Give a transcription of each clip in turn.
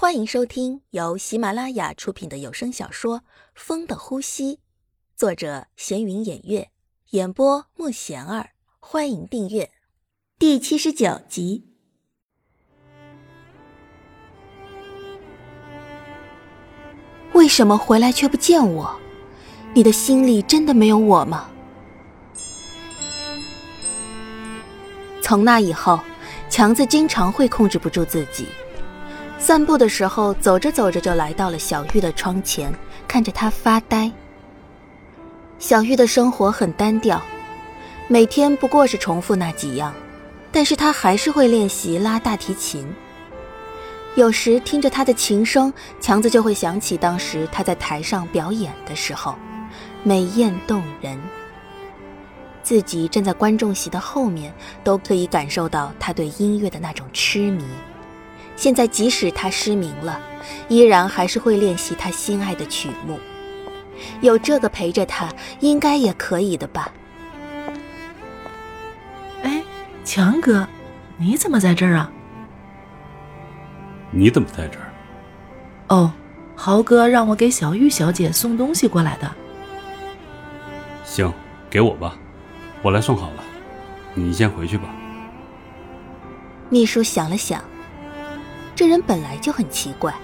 欢迎收听由喜马拉雅出品的有声小说《风的呼吸》，作者闲云掩月，演播莫贤儿。欢迎订阅第七十九集。为什么回来却不见我？你的心里真的没有我吗？从那以后，强子经常会控制不住自己。散步的时候，走着走着就来到了小玉的窗前，看着她发呆。小玉的生活很单调，每天不过是重复那几样，但是她还是会练习拉大提琴。有时听着她的琴声，强子就会想起当时她在台上表演的时候，美艳动人。自己站在观众席的后面，都可以感受到他对音乐的那种痴迷。现在即使他失明了，依然还是会练习他心爱的曲目。有这个陪着他，应该也可以的吧？哎，强哥，你怎么在这儿啊？你怎么在这儿？哦，豪哥让我给小玉小姐送东西过来的。行，给我吧，我来送好了。你先回去吧。秘书想了想。这人本来就很奇怪，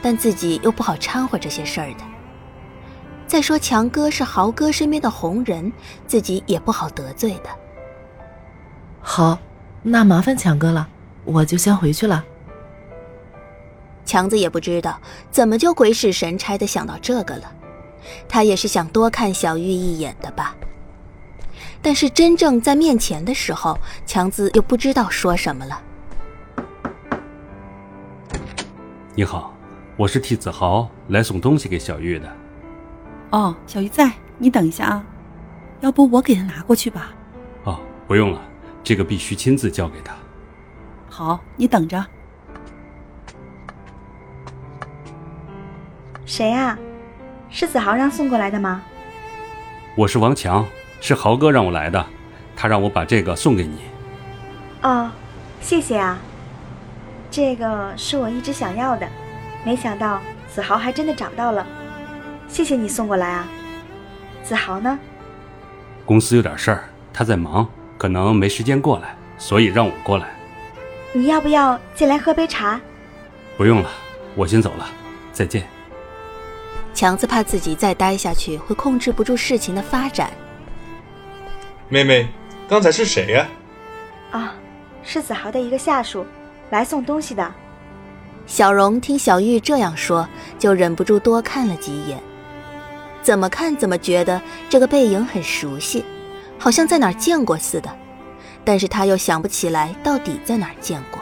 但自己又不好掺和这些事儿的。再说强哥是豪哥身边的红人，自己也不好得罪的。好，那麻烦强哥了，我就先回去了。强子也不知道怎么就鬼使神差的想到这个了，他也是想多看小玉一眼的吧。但是真正在面前的时候，强子又不知道说什么了。你好，我是替子豪来送东西给小玉的。哦，小玉在，你等一下啊，要不我给他拿过去吧？哦，不用了，这个必须亲自交给他。好，你等着。谁啊？是子豪让送过来的吗？我是王强，是豪哥让我来的，他让我把这个送给你。哦，谢谢啊。这个是我一直想要的，没想到子豪还真的找到了，谢谢你送过来啊。子豪呢？公司有点事儿，他在忙，可能没时间过来，所以让我过来。你要不要进来喝杯茶？不用了，我先走了，再见。强子怕自己再待下去会控制不住事情的发展。妹妹，刚才是谁呀？啊，是子豪的一个下属。来送东西的，小荣听小玉这样说，就忍不住多看了几眼。怎么看怎么觉得这个背影很熟悉，好像在哪儿见过似的，但是他又想不起来到底在哪儿见过。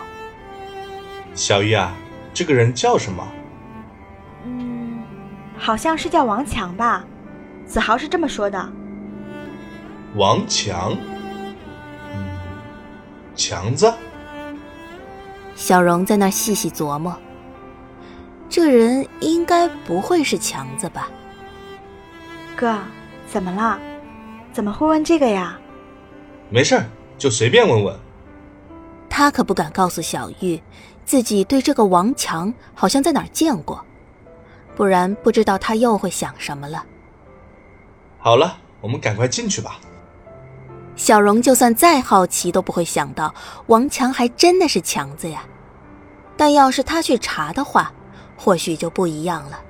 小玉啊，这个人叫什么？嗯，好像是叫王强吧，子豪是这么说的。王强，嗯，强子。小荣在那儿细细琢磨，这人应该不会是强子吧？哥，怎么了？怎么会问这个呀？没事就随便问问。他可不敢告诉小玉，自己对这个王强好像在哪儿见过，不然不知道他又会想什么了。好了，我们赶快进去吧。小荣就算再好奇，都不会想到王强还真的是强子呀。但要是他去查的话，或许就不一样了。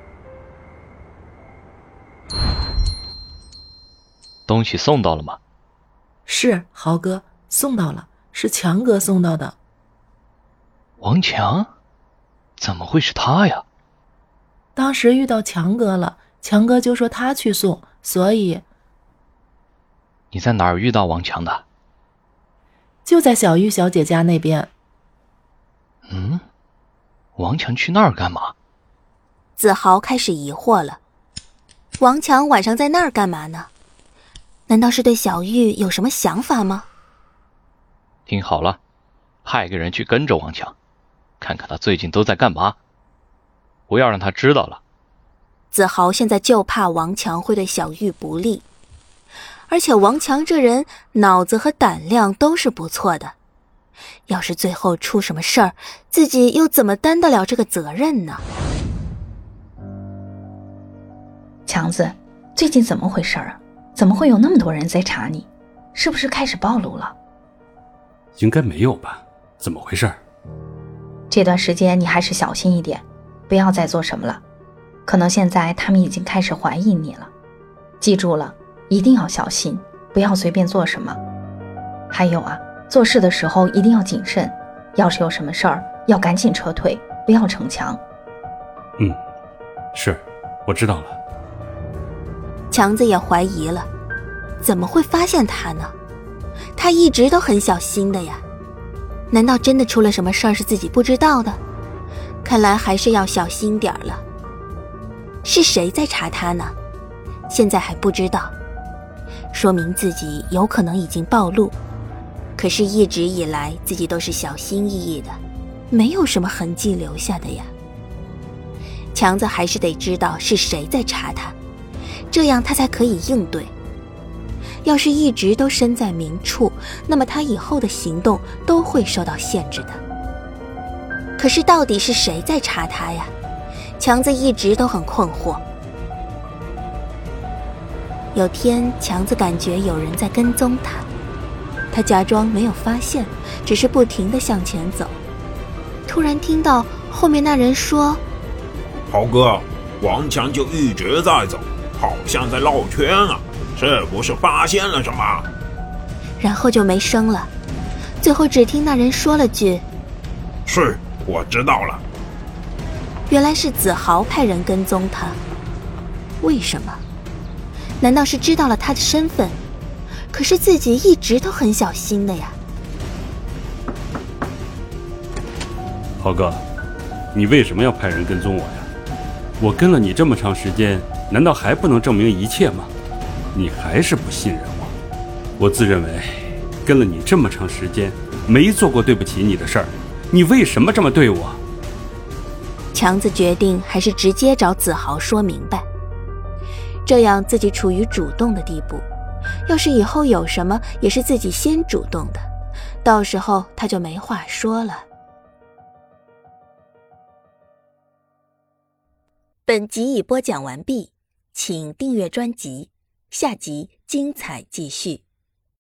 东西送到了吗？是豪哥送到了，是强哥送到的。王强，怎么会是他呀？当时遇到强哥了，强哥就说他去送，所以。你在哪儿遇到王强的？就在小玉小姐家那边。嗯，王强去那儿干嘛？子豪开始疑惑了。王强晚上在那儿干嘛呢？难道是对小玉有什么想法吗？听好了，派个人去跟着王强，看看他最近都在干嘛。不要让他知道了。子豪现在就怕王强会对小玉不利。而且王强这人脑子和胆量都是不错的，要是最后出什么事儿，自己又怎么担得了这个责任呢？强子，最近怎么回事啊？怎么会有那么多人在查你？是不是开始暴露了？应该没有吧？怎么回事？这段时间你还是小心一点，不要再做什么了。可能现在他们已经开始怀疑你了。记住了，一定要小心，不要随便做什么。还有啊，做事的时候一定要谨慎，要是有什么事儿，要赶紧撤退，不要逞强。嗯，是，我知道了。强子也怀疑了。怎么会发现他呢？他一直都很小心的呀。难道真的出了什么事儿是自己不知道的？看来还是要小心点儿了。是谁在查他呢？现在还不知道，说明自己有可能已经暴露。可是，一直以来自己都是小心翼翼的，没有什么痕迹留下的呀。强子还是得知道是谁在查他，这样他才可以应对。要是一直都身在明处，那么他以后的行动都会受到限制的。可是到底是谁在查他呀？强子一直都很困惑。有天，强子感觉有人在跟踪他，他假装没有发现，只是不停的向前走。突然听到后面那人说：“豪哥，王强就一直在走，好像在绕圈啊。”是不是发现了什么？然后就没声了。最后只听那人说了句：“是，我知道了。”原来是子豪派人跟踪他。为什么？难道是知道了他的身份？可是自己一直都很小心的呀。豪哥，你为什么要派人跟踪我呀？我跟了你这么长时间，难道还不能证明一切吗？你还是不信任我？我自认为跟了你这么长时间，没做过对不起你的事儿，你为什么这么对我？强子决定还是直接找子豪说明白，这样自己处于主动的地步。要是以后有什么，也是自己先主动的，到时候他就没话说了。本集已播讲完毕，请订阅专辑。下集精彩继续。